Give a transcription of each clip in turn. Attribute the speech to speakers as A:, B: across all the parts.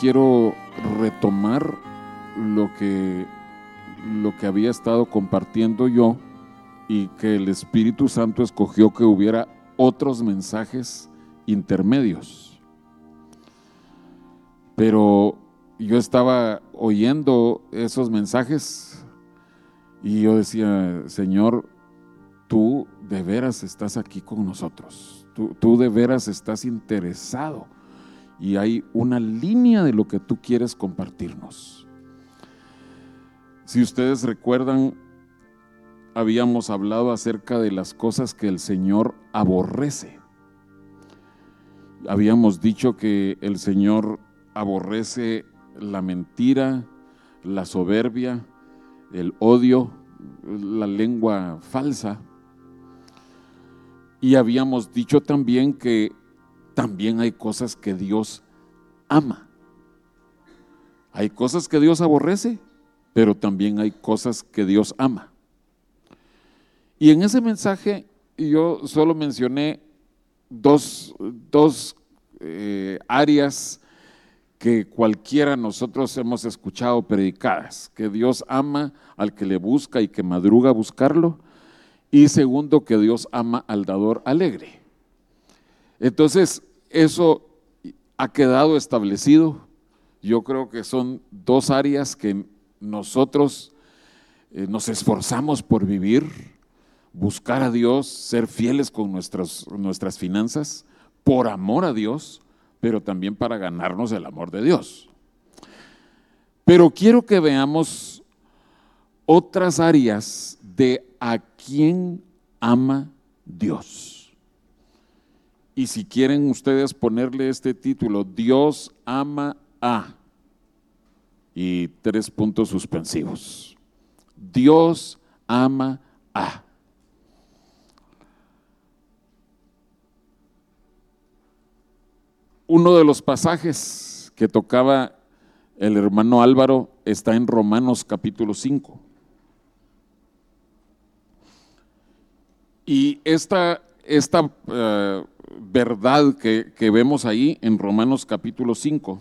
A: quiero retomar lo que, lo que había estado compartiendo yo y que el Espíritu Santo escogió que hubiera otros mensajes intermedios. Pero yo estaba oyendo esos mensajes y yo decía, Señor, tú de veras estás aquí con nosotros, tú, tú de veras estás interesado y hay una línea de lo que tú quieres compartirnos. Si ustedes recuerdan, habíamos hablado acerca de las cosas que el Señor aborrece. Habíamos dicho que el Señor aborrece la mentira, la soberbia, el odio, la lengua falsa. Y habíamos dicho también que también hay cosas que Dios ama. Hay cosas que Dios aborrece, pero también hay cosas que Dios ama. Y en ese mensaje yo solo mencioné dos, eh, áreas que cualquiera nosotros hemos escuchado predicadas, que Dios ama al que le busca y que madruga a buscarlo, y segundo, que Dios ama al dador alegre. Entonces, eso ha quedado establecido. Yo creo que son dos áreas que nosotros eh, nos esforzamos por vivir, buscar a Dios, ser fieles con nuestras, nuestras finanzas, por amor a Dios, pero también para ganarnos el amor de Dios. Pero quiero que veamos otras áreas de a quién ama Dios. Y si quieren ustedes ponerle este título, Dios ama a, y tres puntos suspensivos. Dios ama a. Uno de los pasajes que tocaba el hermano Álvaro está en Romanos capítulo 5. Y esta, esta eh, verdad que, vemos ahí en Romanos capítulo 5.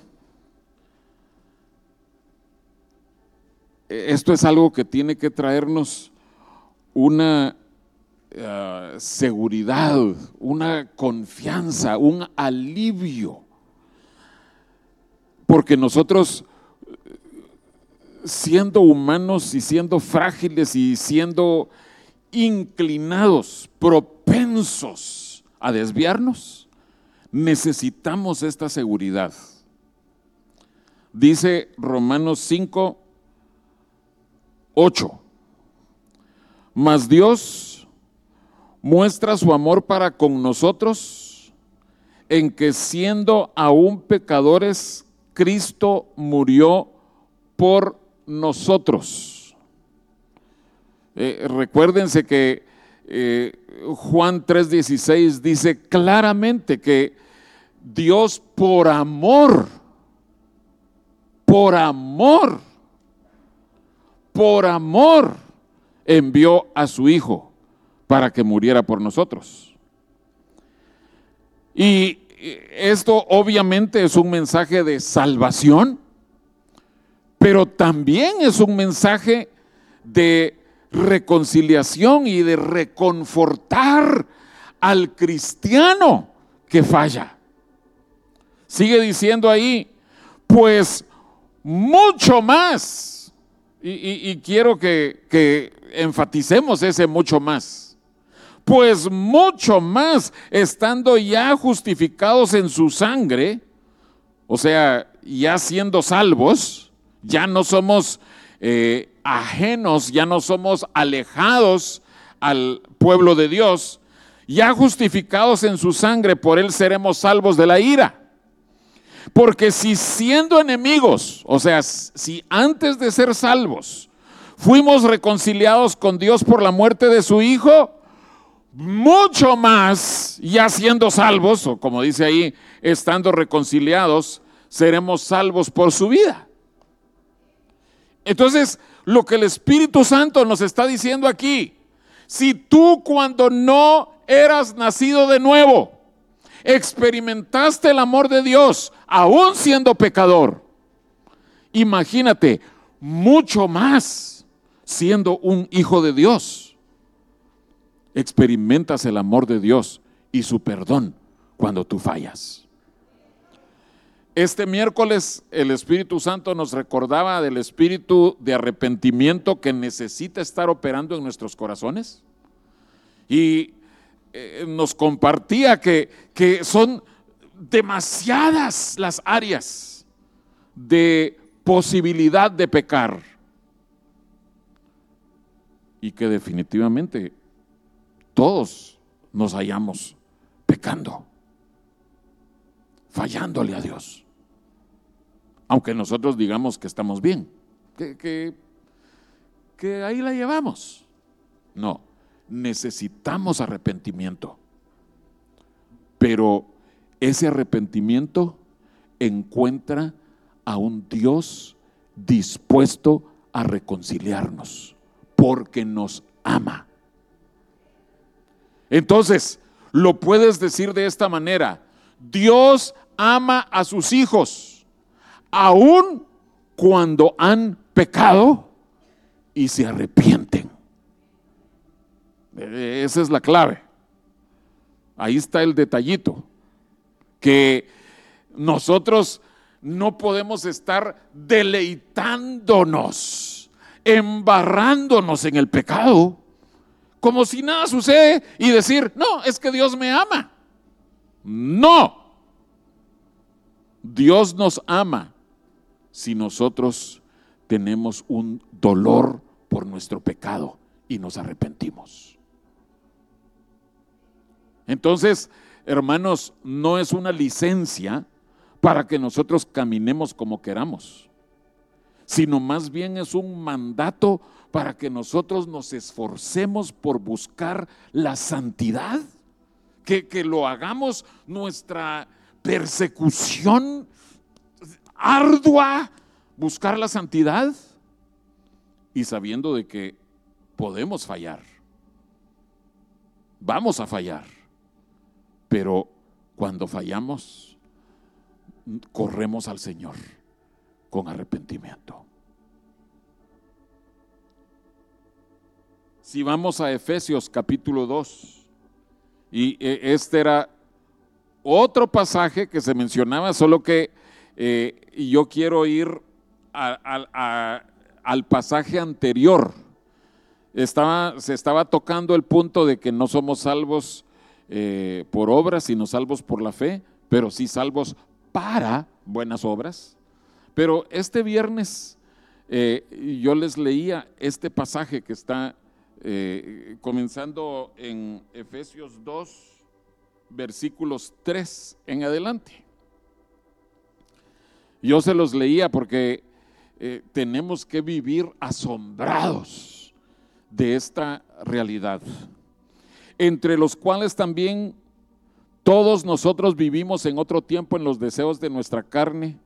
A: Esto es algo que tiene que traernos una eh, seguridad, una confianza, un alivio. Porque nosotros, siendo humanos y siendo frágiles y siendo inclinados, propensos a desviarnos, necesitamos esta seguridad. Dice Romanos 5, 8. Mas Dios muestra su amor para con nosotros en que siendo aún pecadores, Cristo murió por nosotros. Eh, recuérdense que eh, Juan 3:16 dice claramente que Dios por amor, por amor, por amor envió a su Hijo para que muriera por nosotros. Y esto obviamente es un mensaje de salvación, pero también es un mensaje de reconciliación y de reconfortar al cristiano que falla. Sigue diciendo ahí, pues mucho más, y, quiero que, enfaticemos ese mucho más, pues mucho más estando ya justificados en su sangre, o sea, ya siendo salvos, ya no somos eh, ajenos, ya no somos alejados al pueblo de Dios, ya justificados en su sangre, por él seremos salvos de la ira. Porque si siendo enemigos, o sea, si antes de ser salvos, fuimos reconciliados con Dios por la muerte de su Hijo, mucho más, ya siendo salvos, o como dice ahí, estando reconciliados, seremos salvos por su vida. Entonces, lo que el Espíritu Santo nos está diciendo aquí. Si tú cuando no eras nacido de nuevo, experimentaste el amor de Dios aún siendo pecador. Imagínate, mucho más siendo un hijo de Dios. Experimentas el amor de Dios y su perdón cuando tú fallas. Este miércoles el Espíritu Santo nos recordaba del espíritu de arrepentimiento que necesita estar operando en nuestros corazones y eh, nos compartía que, que son demasiadas las áreas de posibilidad de pecar y que definitivamente todos nos hallamos pecando, fallándole a Dios. Aunque nosotros digamos que estamos bien, que, ahí la llevamos. No, necesitamos arrepentimiento. Pero ese arrepentimiento encuentra a un Dios dispuesto a reconciliarnos, porque nos ama. Entonces, lo puedes decir de esta manera, Dios ama a sus hijos, aun cuando han pecado y se arrepienten. Esa es la clave. Ahí está el detallito. Que nosotros no podemos estar deleitándonos, embarrándonos en el pecado, como si nada sucede y decir, no, es que Dios me ama. No. Dios nos ama si nosotros tenemos un dolor por nuestro pecado y nos arrepentimos. Entonces, hermanos, no es una licencia para que nosotros caminemos como queramos, sino más bien es un mandato para que nosotros nos esforcemos por buscar la santidad, que, que lo hagamos nuestra persecución ardua, buscar la santidad y sabiendo de que podemos fallar, vamos a fallar pero cuando fallamos, corremos al Señor con arrepentimiento. Si vamos a Efesios capítulo 2, y eh, este era otro pasaje que se mencionaba, solo que eh, yo quiero ir al pasaje anterior. Estaba, se estaba tocando el punto de que no somos salvos eh, por obras, sino salvos por la fe, pero sí salvos para buenas obras. Pero este viernes eh, yo les leía este pasaje que está comenzando en Efesios 2, versículos 3 en adelante. Yo se los leía porque tenemos que vivir asombrados de esta realidad entre los cuales también todos nosotros vivimos en otro tiempo en los deseos de nuestra carne,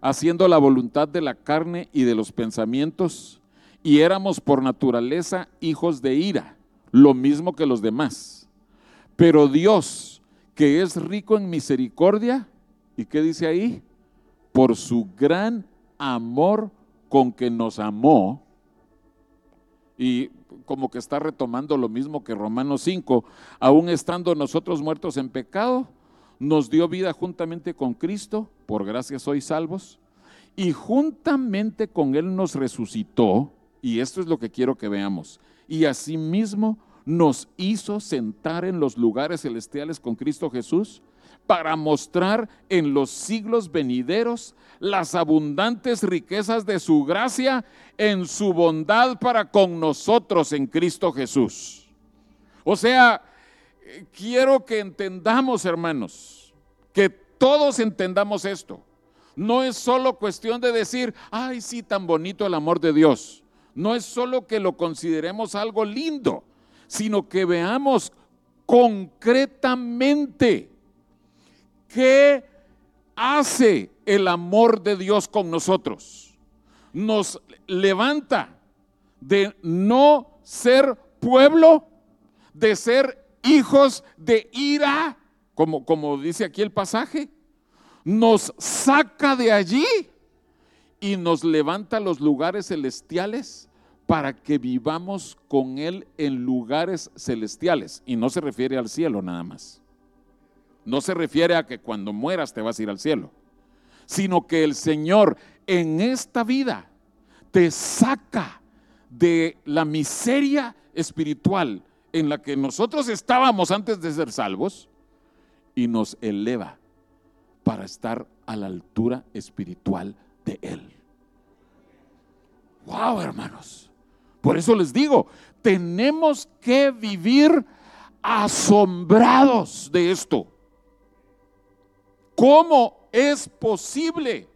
A: haciendo la voluntad de la carne y de los pensamientos, y éramos por naturaleza hijos de ira, lo mismo que los demás. Pero Dios, que es rico en misericordia, ¿y qué dice ahí? Por su gran amor con que nos amó, y como que está retomando lo mismo que Romanos 5, aún estando nosotros muertos en pecado, nos dio vida juntamente con Cristo, por gracia sois salvos, y juntamente con Él nos resucitó, y esto es lo que quiero que veamos, y asimismo nos hizo sentar en los lugares celestiales con Cristo Jesús, para mostrar en los siglos venideros las abundantes riquezas de su gracia en su bondad para con nosotros en Cristo Jesús. O sea, quiero que entendamos, hermanos, que todos entendamos esto. No es solo cuestión de decir, ay, sí, tan bonito el amor de Dios. No es solo que lo consideremos algo lindo, sino que veamos concretamente ¿Qué hace el amor de Dios con nosotros? Nos levanta de no ser pueblo, de ser hijos de ira como, como dice aquí el pasaje, nos saca de allí y nos levanta a los lugares celestiales para que vivamos con Él en lugares celestiales. Y no se refiere al cielo nada más. No se refiere a que cuando mueras te vas a ir al cielo, sino que el Señor en esta vida te saca de la miseria espiritual en la que nosotros estábamos antes de ser salvos y nos eleva para estar a la altura espiritual de Él. Wow, hermanos. Por eso les digo, tenemos que vivir asombrados de esto. ¿Cómo es posible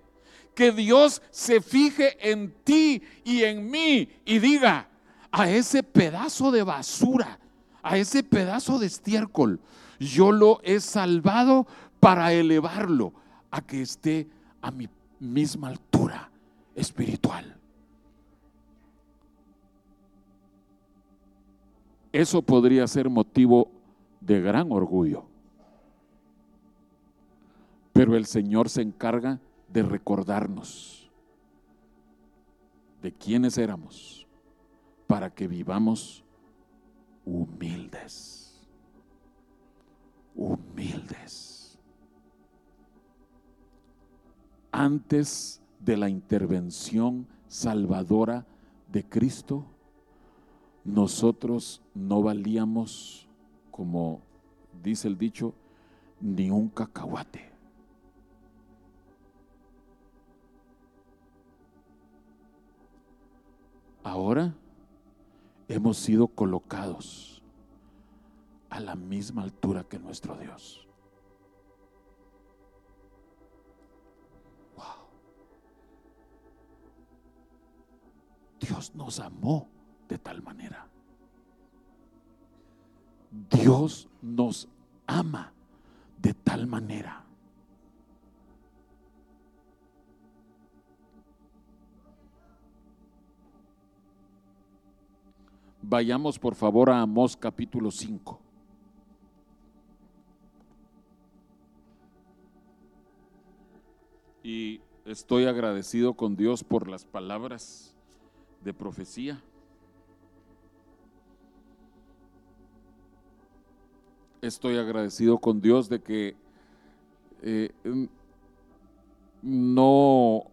A: que Dios se fije en ti y en mí y diga, a ese pedazo de basura, a ese pedazo de estiércol, yo lo he salvado para elevarlo a que esté a mi misma altura espiritual? Eso podría ser motivo de gran orgullo. Pero el Señor se encarga de recordarnos de quiénes éramos para que vivamos humildes. Humildes. Antes de la intervención salvadora de Cristo, nosotros no valíamos, como dice el dicho, ni un cacahuate. Ahora hemos sido colocados a la misma altura que nuestro Dios. Wow. Dios nos amó de tal manera. Dios nos ama de tal manera. Vayamos por favor a Amós capítulo 5. Y estoy agradecido con Dios por las palabras de profecía. estoy agradecido con Dios de que eh, no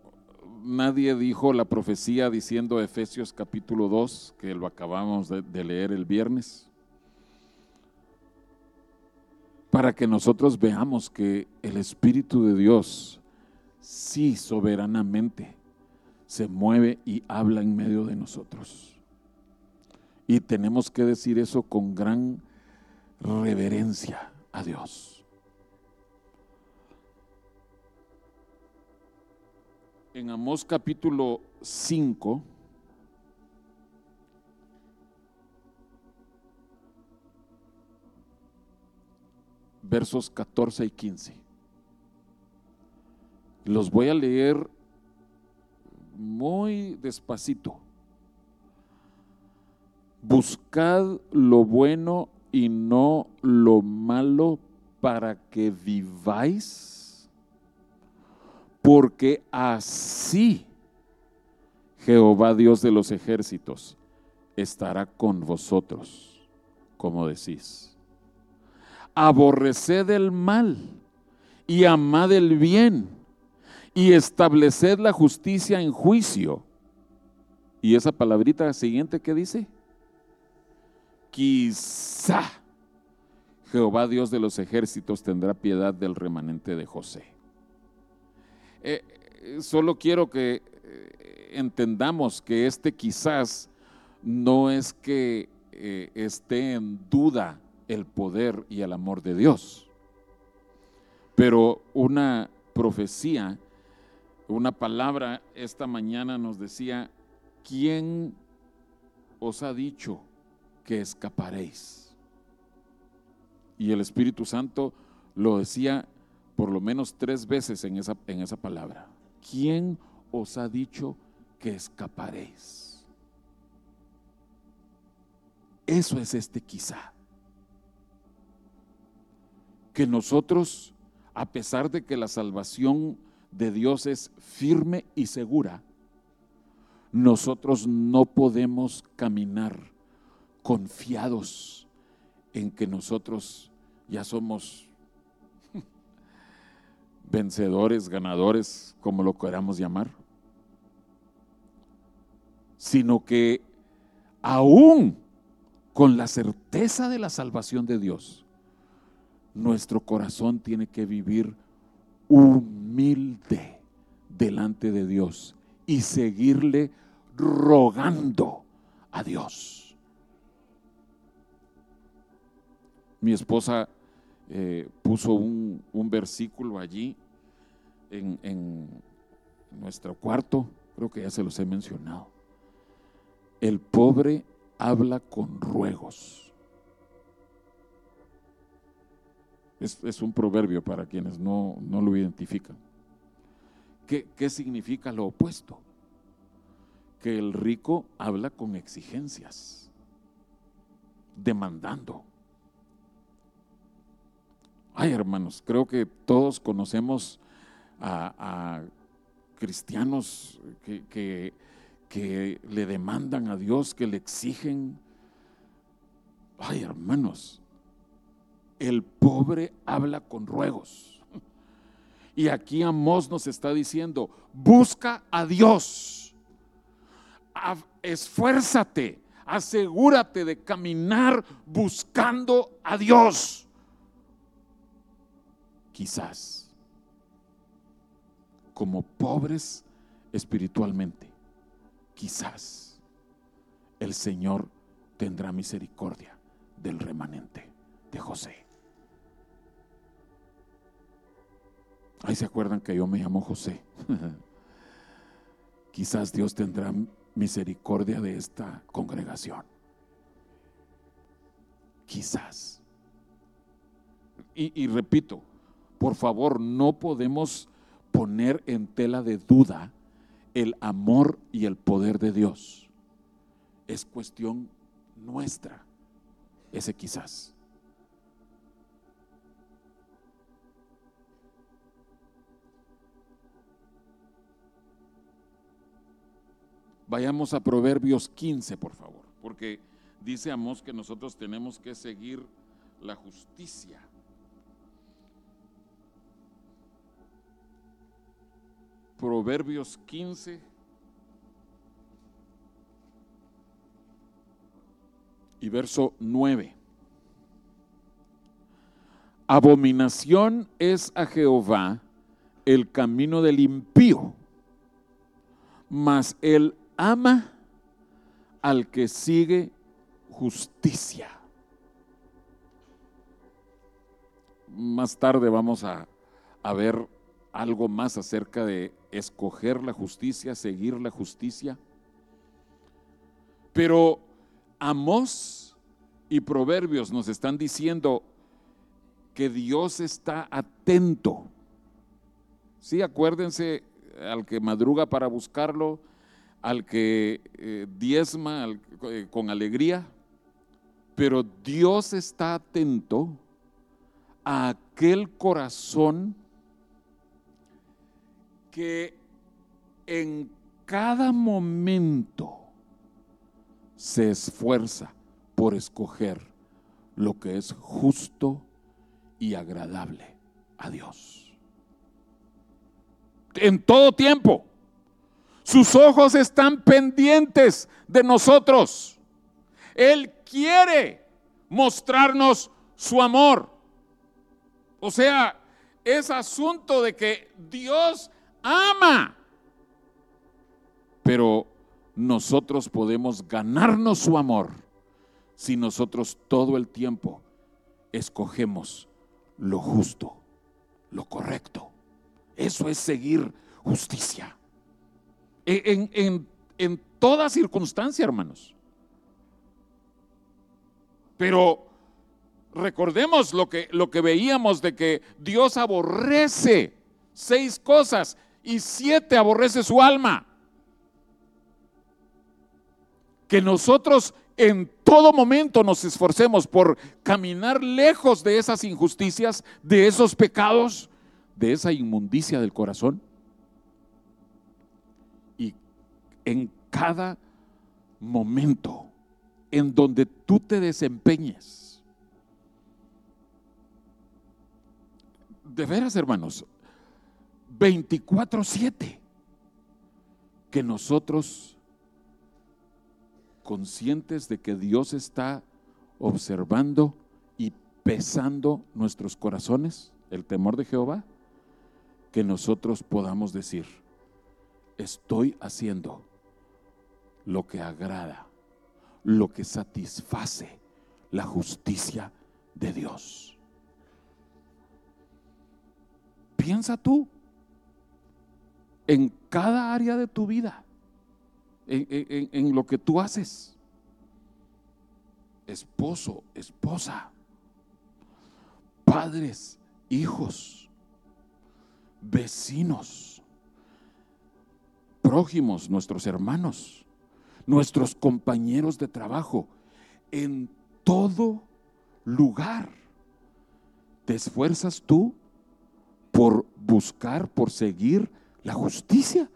A: nadie dijo la profecía diciendo Efesios capítulo 2, que lo acabamos de, de leer el viernes, para que nosotros veamos que el Espíritu de Dios sí soberanamente se mueve y habla en medio de nosotros. Y tenemos que decir eso con gran reverencia a Dios. En Amós capítulo 5, versos 14 y 15. Los voy a leer muy despacito. Buscad lo bueno y no lo malo para que viváis? Porque así Jehová Dios de los ejércitos estará con vosotros, como decís. Aborreced el mal y amad el bien y estableced la justicia en juicio. Y esa palabrita siguiente que dice, quizá Jehová Dios de los ejércitos tendrá piedad del remanente de José. Eh, eh, solo quiero que eh, entendamos que este quizás no es que esté en duda el poder y el amor de Dios, pero una profecía, una palabra esta mañana nos decía, ¿quién os ha dicho que escaparéis. Y el Espíritu Santo lo decía por lo menos tres veces en esa, en esa palabra. ¿Quién os ha dicho que escaparéis? Eso es este quizá. que nosotros, a pesar de que la salvación de Dios es firme y segura, nosotros no podemos caminar confiados en que nosotros ya somos vencedores, ganadores, como lo queramos llamar, sino que aún con la certeza de la salvación de Dios, nuestro corazón tiene que vivir humilde delante de Dios y seguirle rogando a Dios. Mi esposa eh, puso un, versículo allí en, en nuestro cuarto, creo que ya se los he mencionado. El pobre habla con ruegos. Es, un proverbio para quienes no, lo identifican. ¿Qué, ¿Qué significa lo opuesto? Que el rico habla con exigencias, demandando. Ay, hermanos, creo que todos conocemos a, cristianos que, que, le demandan a Dios, que le exigen. Ay, hermanos, el pobre habla con ruegos. Y aquí Amós nos está diciendo, busca a Dios, esfuérzate, asegúrate de caminar buscando a Dios. Quizás, como pobres espiritualmente, quizás el Señor tendrá misericordia del remanente de José. Ahí se acuerdan que yo me llamo José. Quizás Dios tendrá misericordia de esta congregación. Quizás. Y, repito, por favor, no podemos poner en tela de duda el amor y el poder de Dios. Es cuestión nuestra, ese quizás. Vayamos a Proverbios 15, por favor, porque dice Amós que nosotros tenemos que seguir la justicia. Proverbios 15 y verso 9. Abominación es a Jehová el camino del impío, mas el ama al que sigue justicia. Más tarde vamos a, ver algo más acerca de escoger la justicia, seguir la justicia. Pero Amós y Proverbios nos están diciendo que Dios está atento. Sí, acuérdense al que madruga para buscarlo, al que eh, diezma eh, con alegría, pero Dios está atento a aquel corazón que en cada momento se esfuerza por escoger lo que es justo y agradable a Dios. En todo tiempo. Sus ojos están pendientes de nosotros. Él quiere mostrarnos su amor. O sea, es asunto de que Dios ama. Pero nosotros podemos ganarnos su amor si nosotros todo el tiempo escogemos lo justo, lo correcto. Eso es seguir justicia en, en, toda circunstancia, hermanos. Pero recordemos lo que, lo que veíamos de que Dios aborrece seis cosas y siete aborrece su alma. Que nosotros en todo momento nos esforcemos por caminar lejos de esas injusticias, de esos pecados, de esa inmundicia del corazón. Y en cada momento en donde tú te desempeñes, de veras hermanos, 24/7, que nosotros conscientes de que Dios está observando y pesando nuestros corazones, el temor de Jehová, que nosotros podamos decir, estoy haciendo lo que agrada, lo que satisface la justicia de Dios. Piensa tú en cada área de tu vida en, lo que tú haces. Esposo, esposa, padres, hijos, vecinos, prójimos, nuestros hermanos, nuestros compañeros de trabajo, en todo lugar. ¿Te esfuerzas tú por buscar, por seguir la justicia?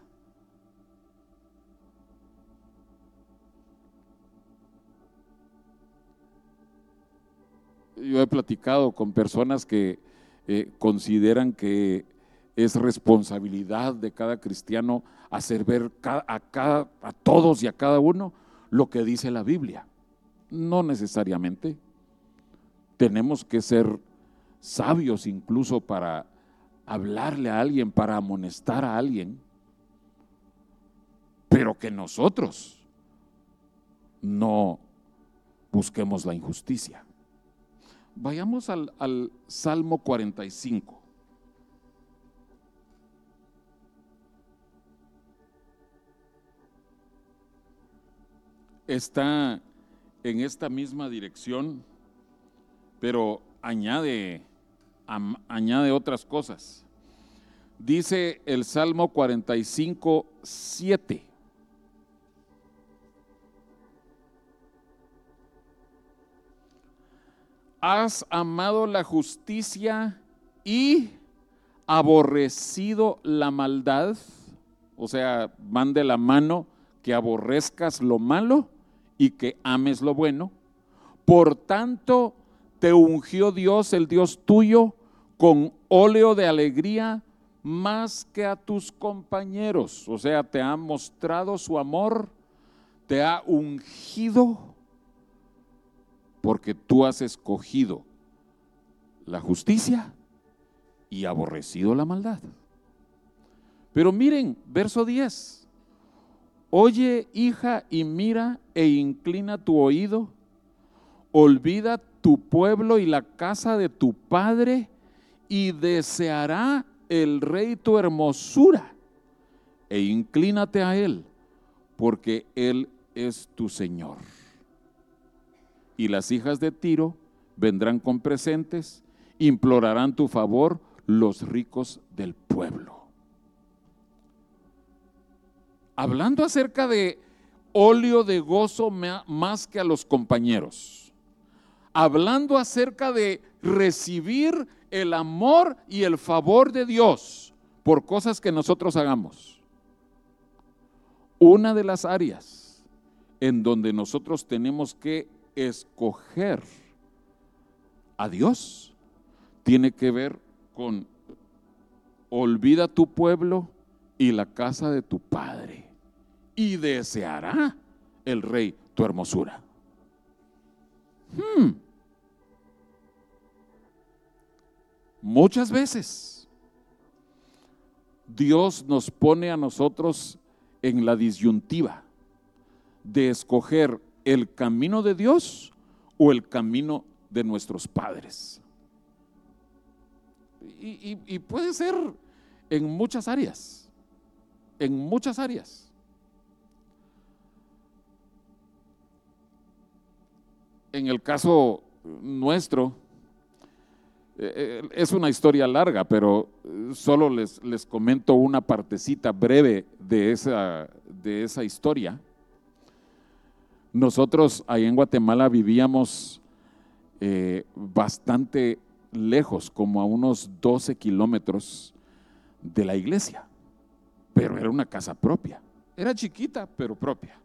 A: yo he platicado con personas que eh, consideran que es responsabilidad de cada cristiano hacer ver a, cada, a todos y a cada uno lo que dice la Biblia. No necesariamente. Tenemos que ser sabios incluso para hablarle a alguien, para amonestar a alguien, pero que nosotros no busquemos la injusticia. Vayamos al, Salmo 45. Está en esta misma dirección, pero añade, añade otras cosas. Dice el Salmo 45, 7. has amado la justicia y aborrecido la maldad, o sea, van de la mano que aborrezcas lo malo y que ames lo bueno. Por tanto, te ungió Dios, el Dios tuyo, con óleo de alegría más que a tus compañeros. O sea, te ha mostrado su amor, te ha ungido porque tú has escogido la justicia y aborrecido la maldad. Pero miren, verso 10. Oye, hija, y mira e inclina tu oído. Olvida tu pueblo y la casa de tu padre, y deseará el rey tu hermosura. E inclínate a él, porque él es tu Señor y las hijas de Tiro vendrán con presentes, implorarán tu favor los ricos del pueblo. Hablando acerca de óleo de gozo más que a los compañeros. Hablando acerca de recibir el amor y el favor de Dios por cosas que nosotros hagamos. Una de las áreas en donde nosotros tenemos que escoger a Dios tiene que ver con olvida tu pueblo y la casa de tu padre y deseará el rey tu hermosura. Hmm. Muchas veces Dios nos pone a nosotros en la disyuntiva de escoger el camino de Dios o el camino de nuestros padres. Y, puede ser en muchas áreas, en muchas áreas. En el caso nuestro, es una historia larga, pero solo les, les comento una partecita breve de esa, de esa historia. Nosotros ahí en Guatemala vivíamos eh, bastante lejos, como a unos 12 kilómetros de la iglesia, pero era una casa propia. Era chiquita, pero propia.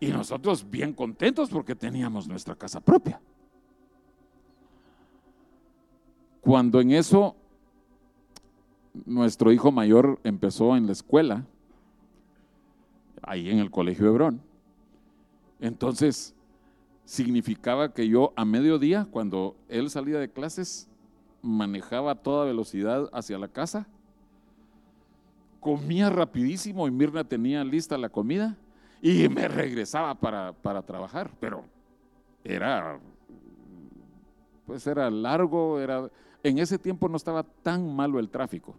A: Y nosotros bien contentos porque teníamos nuestra casa propia. Cuando en eso nuestro hijo mayor empezó en la escuela, ahí en el Colegio Hebrón, entonces significaba que yo a mediodía, cuando él salía de clases, manejaba a toda velocidad hacia la casa, comía rapidísimo y Mirna tenía lista la comida y me regresaba para, para trabajar, pero era, pues era largo, era, en ese tiempo no estaba tan malo el tráfico.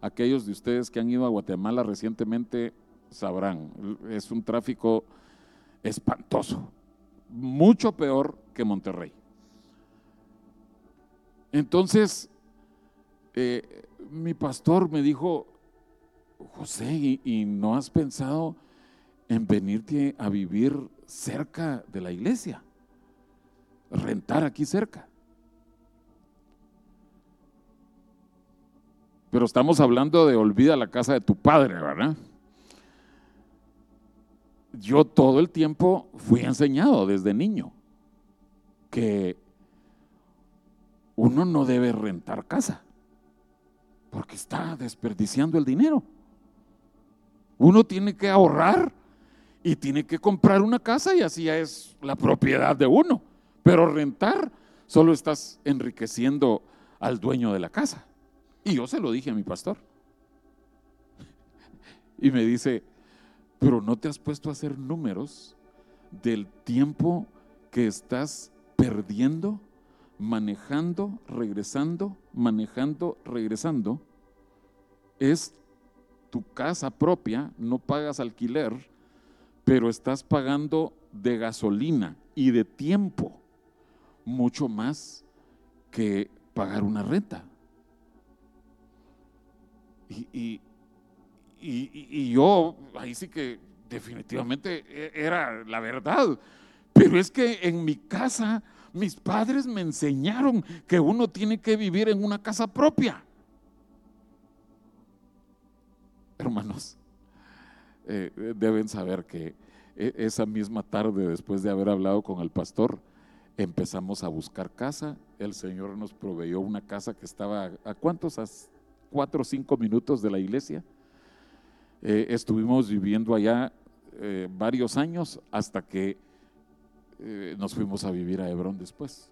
A: Aquellos de ustedes que han ido a Guatemala recientemente sabrán, es un tráfico espantoso, mucho peor que Monterrey. Entonces, eh, mi pastor me dijo, José, ¿y, no has pensado en venirte a vivir cerca de la iglesia? Rentar aquí cerca. Pero estamos hablando de olvida la casa de tu padre, ¿verdad? Yo todo el tiempo fui enseñado desde niño que uno no debe rentar casa porque está desperdiciando el dinero. Uno tiene que ahorrar y tiene que comprar una casa y así es la propiedad de uno. Pero rentar solo estás enriqueciendo al dueño de la casa. Y yo se lo dije a mi pastor. Y me dice, pero no te has puesto a hacer números del tiempo que estás perdiendo, manejando, regresando, manejando, regresando. Es tu casa propia, no pagas alquiler, pero estás pagando de gasolina y de tiempo mucho más que pagar una renta. Y, y, yo, ahí sí que definitivamente e, era la verdad. Pero es que en mi casa, mis padres me enseñaron que uno tiene que vivir en una casa propia. Hermanos, eh, deben saber que e, esa misma tarde, después de haber hablado con el pastor, empezamos a buscar casa. El Señor nos proveyó una casa que estaba a cuántos cuatro o cinco minutos de la iglesia. Eh, estuvimos viviendo allá eh, varios años hasta que eh, nos fuimos a vivir a Hebrón después.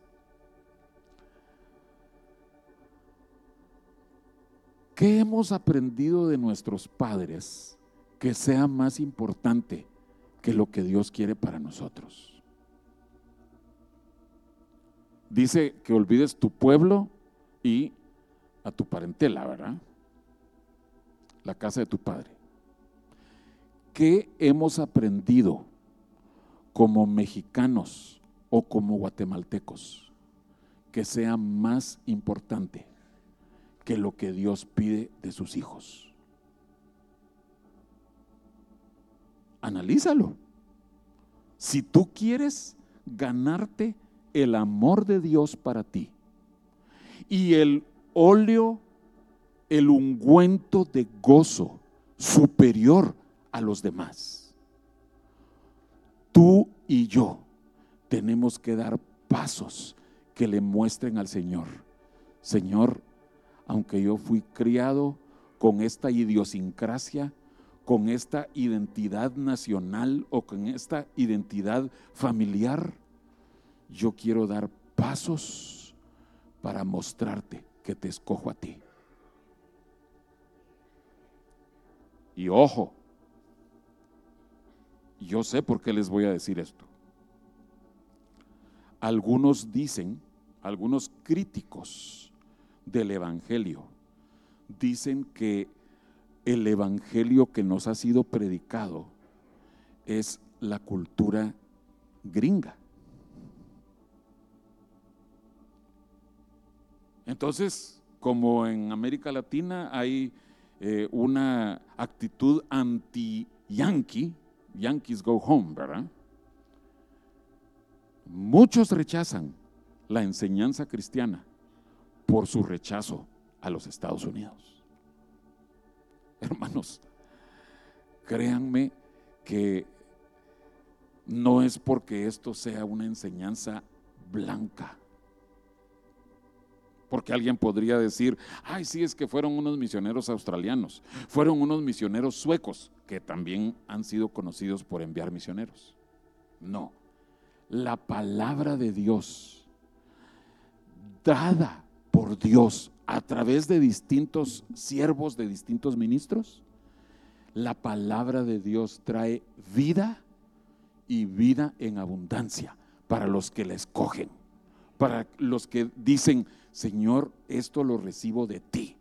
A: ¿Qué hemos aprendido de nuestros padres que sea más importante que lo que Dios quiere para nosotros? Dice que olvides tu pueblo y a tu parentela, ¿verdad? La casa de tu padre. ¿Qué hemos aprendido como mexicanos o como guatemaltecos que sea más importante que lo que Dios pide de sus hijos? Analízalo. Si tú quieres ganarte el amor de Dios para ti y el óleo, el ungüento de gozo superior a los demás. Tú y yo tenemos que dar pasos que le muestren al Señor. Señor, aunque yo fui criado con esta idiosincrasia, con esta identidad nacional o con esta identidad familiar, yo quiero dar pasos para mostrarte que te escojo a ti. Y ojo, yo sé por qué les voy a decir esto. Algunos dicen, algunos críticos del Evangelio, dicen que el Evangelio que nos ha sido predicado es la cultura gringa. Entonces, como en América Latina hay eh, una actitud anti-yankee, Yankees Go Home, ¿verdad? Muchos rechazan la enseñanza cristiana por su rechazo a los Estados Unidos. Hermanos, créanme que no es porque esto sea una enseñanza blanca. Porque alguien podría decir, ay, sí, es que fueron unos misioneros australianos, fueron unos misioneros suecos, que también han sido conocidos por enviar misioneros. No, la palabra de Dios, dada por Dios a través de distintos siervos, de distintos ministros, la palabra de Dios trae vida y vida en abundancia para los que la escogen, para los que dicen, Señor, esto lo recibo de ti.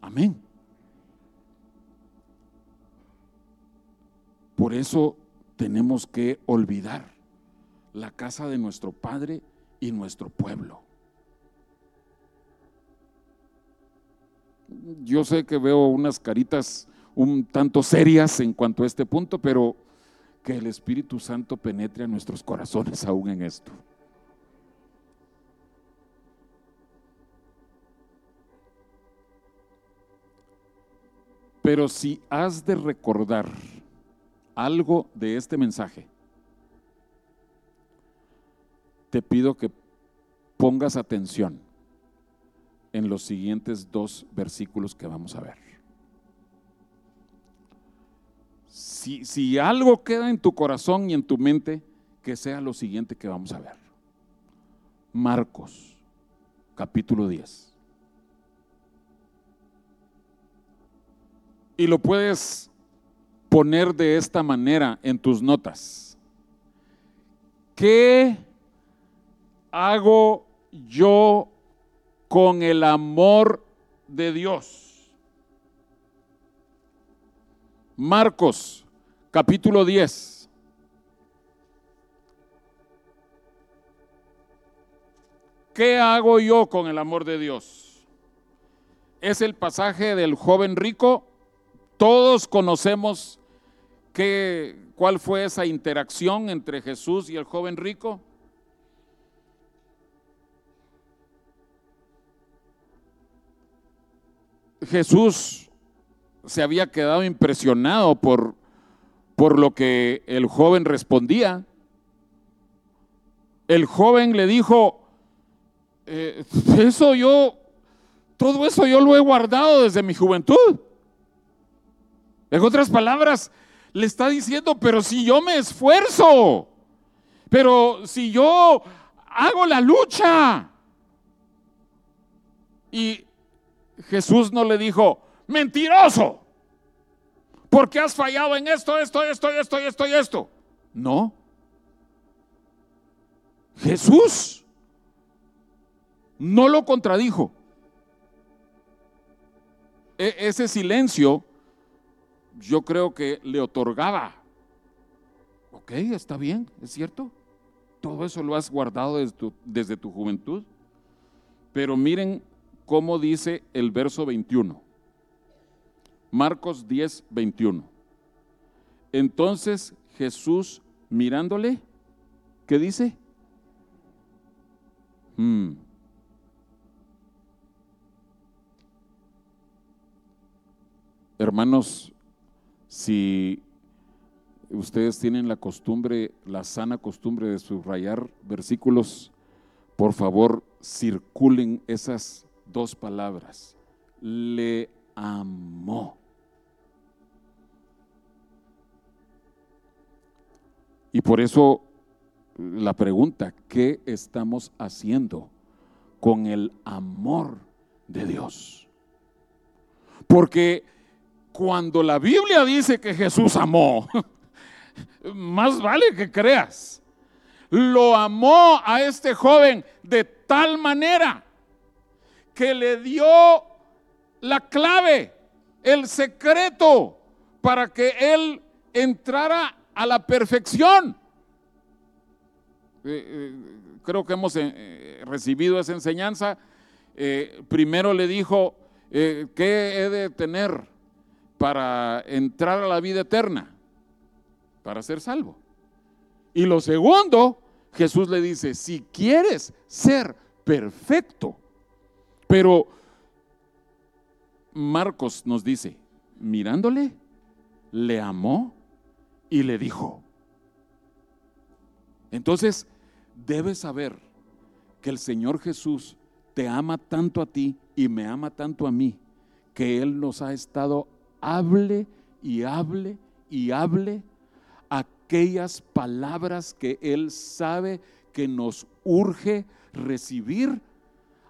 A: Amén. Por eso tenemos que olvidar la casa de nuestro Padre y nuestro pueblo. Yo sé que veo unas caritas un tanto serias en cuanto a este punto, pero que el Espíritu Santo penetre a nuestros corazones aún en esto. Pero si has de recordar algo de este mensaje, te pido que pongas atención en los siguientes dos versículos que vamos a ver. Si, si, algo queda en tu corazón y en tu mente, que sea lo siguiente que vamos a ver. Marcos, capítulo 10. Y lo puedes poner de esta manera en tus notas. ¿Qué hago yo con el amor de Dios? Marcos, capítulo 10. ¿Qué hago yo con el amor de Dios? Es el pasaje del joven rico. Todos conocemos qué, cuál fue esa interacción entre Jesús y el joven rico. Jesús se había quedado impresionado por, por lo que el joven respondía. El joven le dijo, eh, eso yo, todo eso yo lo he guardado desde mi juventud. En otras palabras, le está diciendo, pero si yo me esfuerzo, pero si yo hago la lucha. Y Jesús no le dijo, mentiroso, porque has fallado en esto, esto, esto, esto, esto y esto. No. Jesús no lo contradijo. E ese silencio yo creo que le otorgaba, ok, está bien, es cierto, todo eso lo has guardado desde tu, juventud, pero miren cómo dice el verso 21. Marcos 10, 21. Entonces Jesús mirándole, ¿qué dice? Hmm. Hermanos, si ustedes tienen la costumbre, la sana costumbre de subrayar versículos, por favor circulen esas dos palabras. Le amó. Y por eso la pregunta, ¿qué estamos haciendo con el amor de Dios? Porque cuando la Biblia dice que Jesús amó, más vale que creas. Lo amó a este joven de tal manera que le dio la clave, el secreto para que él entrara a la perfección. Eh, eh, creo que hemos eh, recibido esa enseñanza. primero le dijo, ¿qué he de tener? Para entrar a la vida eterna. para ser salvo. Y lo segundo, Jesús le dice, si quieres ser perfecto, pero Marcos nos dice, mirándole, le amó y le dijo. Entonces, debes saber que el Señor Jesús te ama tanto a ti y me ama tanto a mí, que Él nos ha estado, hable y hable y hable aquellas palabras que Él sabe que nos urge recibir,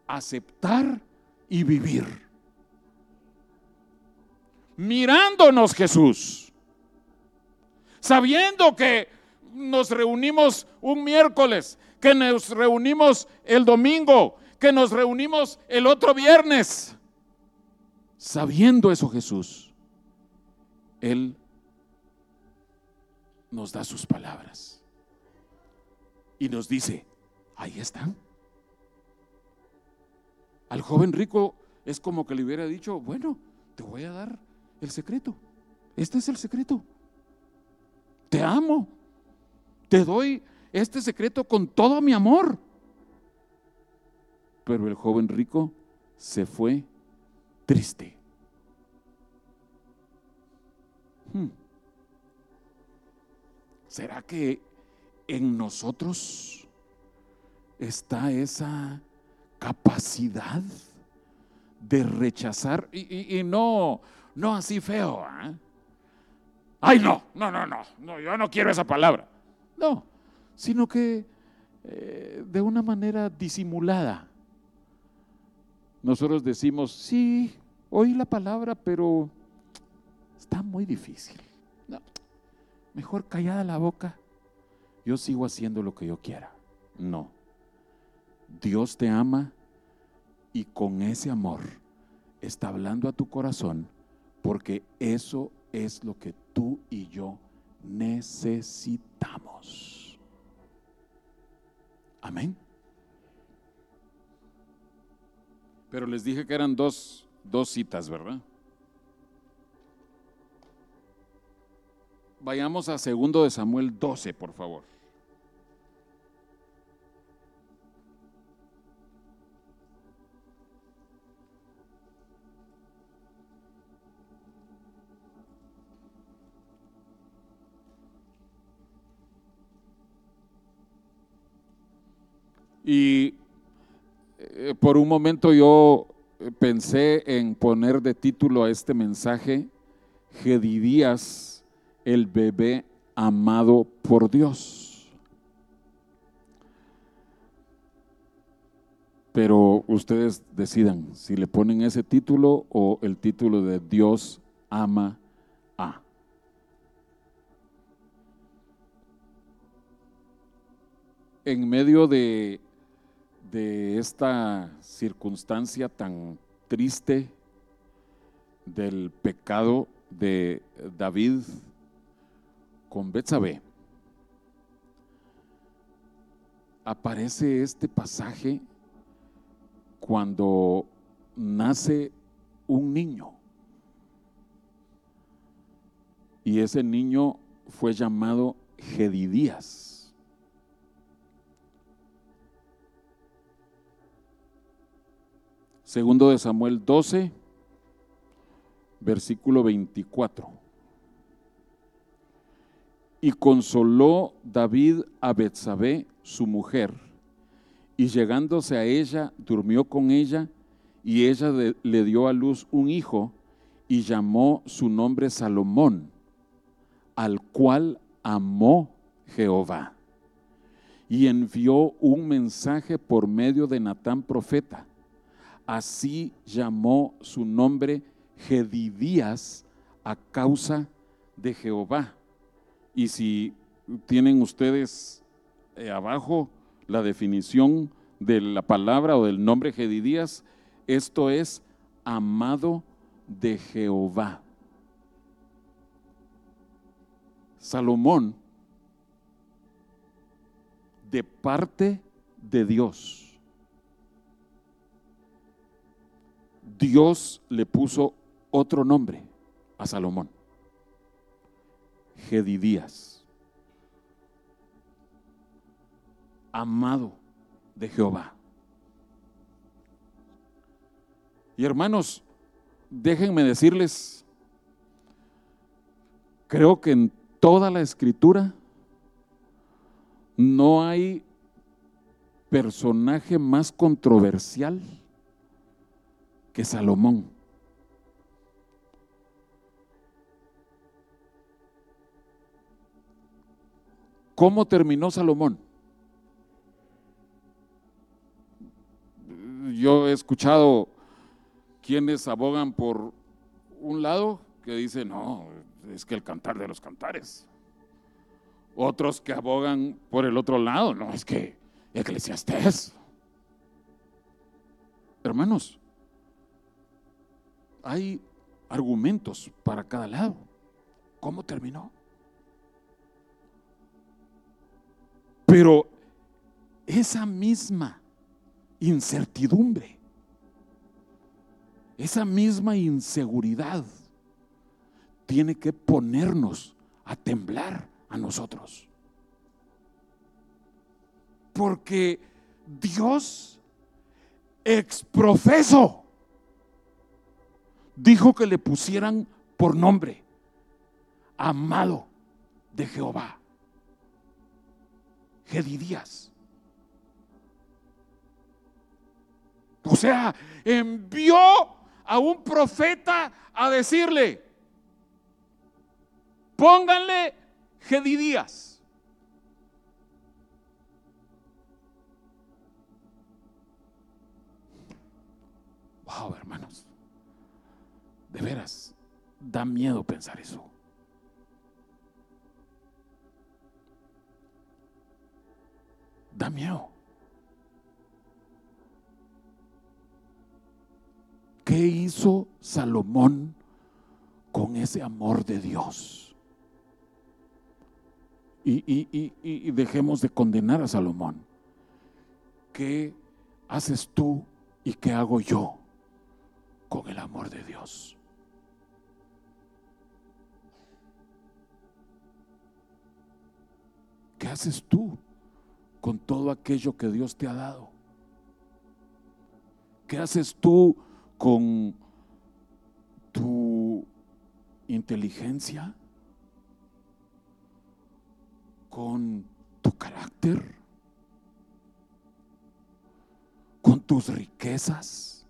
A: aceptar y vivir mirándonos Jesús, sabiendo que nos reunimos un miércoles, que nos reunimos el domingo, que nos reunimos el otro viernes. Sabiendo eso Jesús, Él nos da sus palabras y nos dice, ahí están. Al joven rico es como que le hubiera dicho, bueno, te voy a dar el secreto. Este es el secreto. Te amo. Te doy este secreto con todo mi amor. Pero el joven rico se fue triste. Hmm. ¿Será que en nosotros está esa capacidad de rechazar? Y, no, no así feo. ¿ah? Ay, no, no, no, no, no, yo no quiero esa palabra. No, sino que eh, de una manera disimulada. Nosotros decimos, sí, oí la palabra, pero está muy difícil. No, mejor callada la boca. Yo sigo haciendo lo que yo quiera. No. Dios te ama y con ese amor está hablando a tu corazón porque eso es lo que tú y yo necesitamos. Amén. Pero les dije que eran dos, dos citas, ¿verdad? Vayamos a segundo de Samuel 12, por favor. Y eh, por un momento yo pensé en poner de título a este mensaje, Gedidías, el bebé amado por Dios. Pero ustedes decidan si le ponen ese título o el título de Dios ama a. En medio de de esta circunstancia tan triste del pecado de David con Betsabé, aparece este pasaje cuando nace un niño. Y ese niño fue llamado Gedidías. Segundo de Samuel 12, versículo 24. Y consoló David a Betsabé, su mujer, y llegándose a ella, durmió con ella, y ella le dio a luz un hijo, y llamó su nombre Salomón, al cual amó Jehová. Y envió un mensaje por medio de Natán profeta Así llamó su nombre Gedidías a causa de Jehová. Y si tienen ustedes eh, abajo la definición de la palabra o del nombre Gedidías, esto es amado de Jehová. Salomón, de parte de Dios Dios le puso otro nombre a Salomón, Gedidías, amado de Jehová. Y hermanos, déjenme decirles, creo que en toda la escritura no hay personaje más controversial que Salomón. ¿Cómo terminó Salomón? Yo he escuchado quienes abogan por un lado que dicen, no, es que el cantar de los cantares. Otros que abogan por el otro lado, no, es que eclesiastés. Hermanos, hay argumentos para cada lado. ¿Cómo terminó? Pero esa misma incertidumbre, esa misma inseguridad tiene que ponernos a temblar a nosotros. Porque Dios exprofeso dijo que le pusieran por nombre amado de Jehová. Gedidías. O sea, envió a un profeta a decirle, pónganle Gedidías. Wow, hermanos. De veras, da miedo pensar eso. Da. ¿Qué hizo Salomón con ese amor de Dios? Y, dejemos de condenar a Salomón. ¿Qué haces tú y qué hago yo con el amor de Dios? ¿Qué haces tú con todo aquello que Dios te ha dado? ¿Qué haces tú con tu inteligencia? ¿Con tu carácter? ¿Con tus riquezas?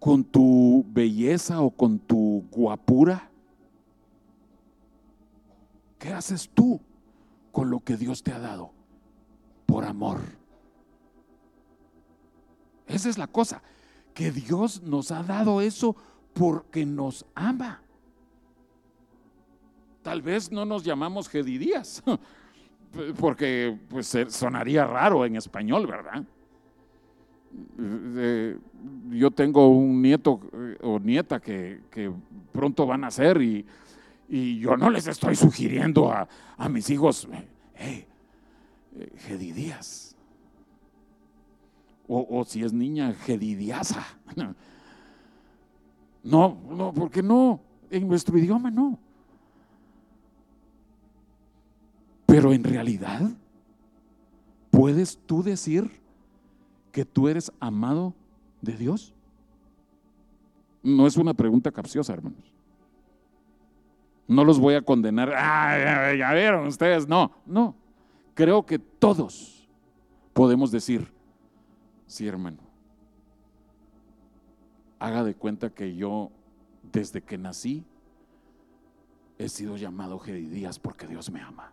A: ¿Con tu belleza o con tu guapura? ¿Qué haces tú? Con lo que Dios te ha dado por amor. Esa es la cosa, que Dios nos ha dado eso porque nos ama. Tal vez no nos llamamos Gedidías, porque pues sonaría raro en español, ¿verdad? yo tengo un nieto eh, o nieta que, que pronto van a nacer y, y yo no les estoy sugiriendo a, mis hijos, hey, eh, Gedidías. O, o, si es niña, Gedidiasa. No, no, porque no, en nuestro idioma no. Pero en realidad, ¿puedes tú decir que tú eres amado de Dios? No es una pregunta capciosa, hermanos. No los voy a condenar. Ah, ya, vieron ustedes. No, no. Creo que todos podemos decir, sí, hermano, haga de cuenta que yo, desde que nací, he sido llamado Gedidías porque Dios me ama.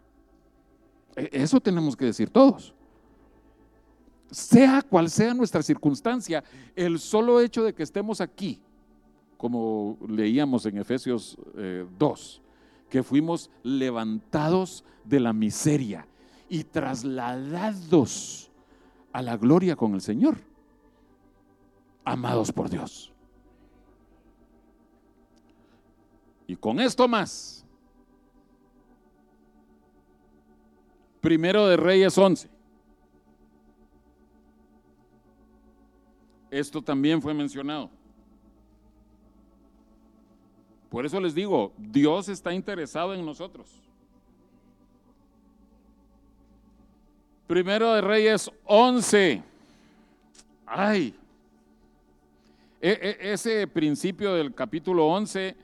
A: E, eso tenemos que decir todos. Sea cual sea nuestra circunstancia, el solo hecho de que estemos aquí, como leíamos en Efesios 2, eh, que fuimos levantados de la miseria y trasladados a la gloria con el Señor, amados por Dios. Y con esto más, primero de Reyes 11. Esto también fue mencionado. Por eso les digo, Dios está interesado en nosotros. Primero de Reyes 11. Ay. E, e, ese principio del capítulo 11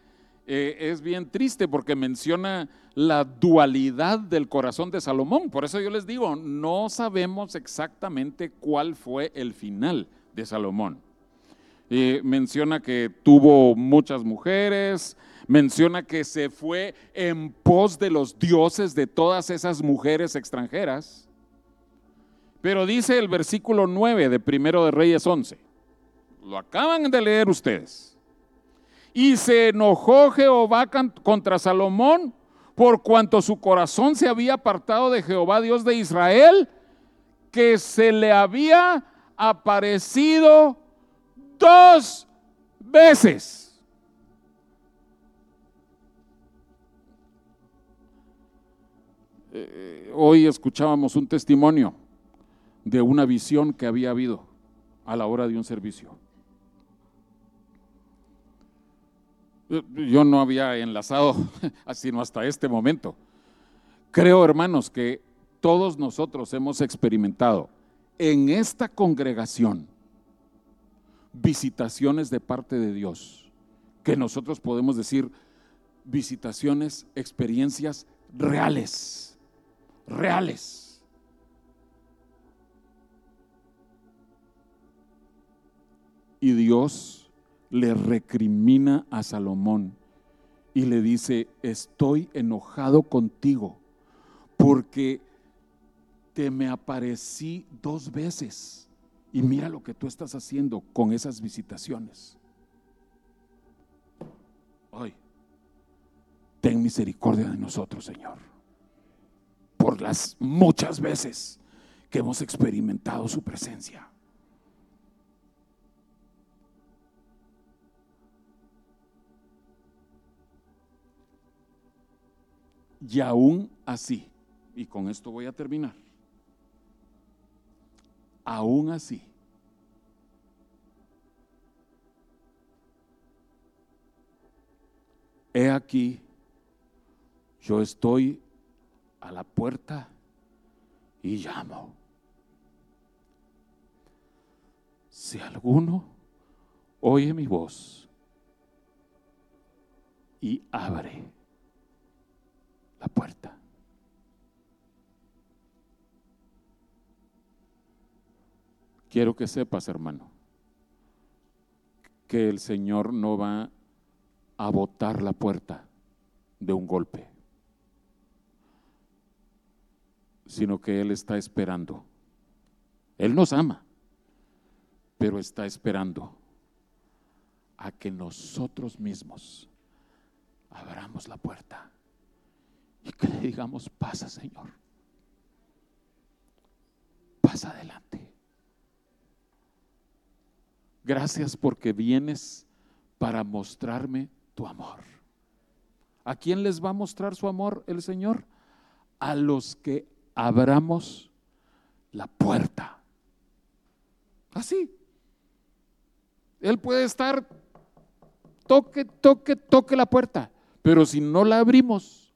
A: eh, es bien triste porque menciona la dualidad del corazón de Salomón. Por eso yo les digo, no sabemos exactamente cuál fue el final de Salomón. Eh, menciona que tuvo muchas mujeres, menciona que se fue en pos de los dioses de todas esas mujeres extranjeras. Pero dice el versículo 9 de Primero de Reyes 11. Lo acaban de leer ustedes. Y se enojó Jehová contra Salomón por cuanto su corazón se había apartado de Jehová Dios de Israel, que se le había aparecido dos veces. Eh, hoy escuchábamos un testimonio de una visión que había habido a la hora de un servicio. Yo no había enlazado sino hasta este momento. Creo, hermanos, que todos nosotros hemos experimentado en esta congregación visitaciones de parte de Dios, que nosotros podemos decir visitaciones, experiencias reales, reales. Y Dios le recrimina a Salomón y le dice, estoy enojado contigo porque te me aparecí dos veces y mira lo que tú estás haciendo con esas visitaciones. Hoy, ten misericordia de nosotros, Señor, por las muchas veces que hemos experimentado su presencia. Y aún así, y con esto voy a terminar, aún así, he aquí, yo estoy a la puerta y llamo. Si alguno oye mi voz y abre la puerta, Quiero que sepas, hermano, que el Señor no va a botar la puerta de un golpe, sino que Él está esperando. Él nos ama, pero está esperando a que nosotros mismos abramos la puerta y que le digamos, pasa Señor, pasa adelante. Gracias porque vienes para mostrarme tu amor. ¿A quién les va a mostrar su amor el Señor? A los que abramos la puerta. Así. Él puede estar, toque, toque, toque la puerta, pero si no la abrimos,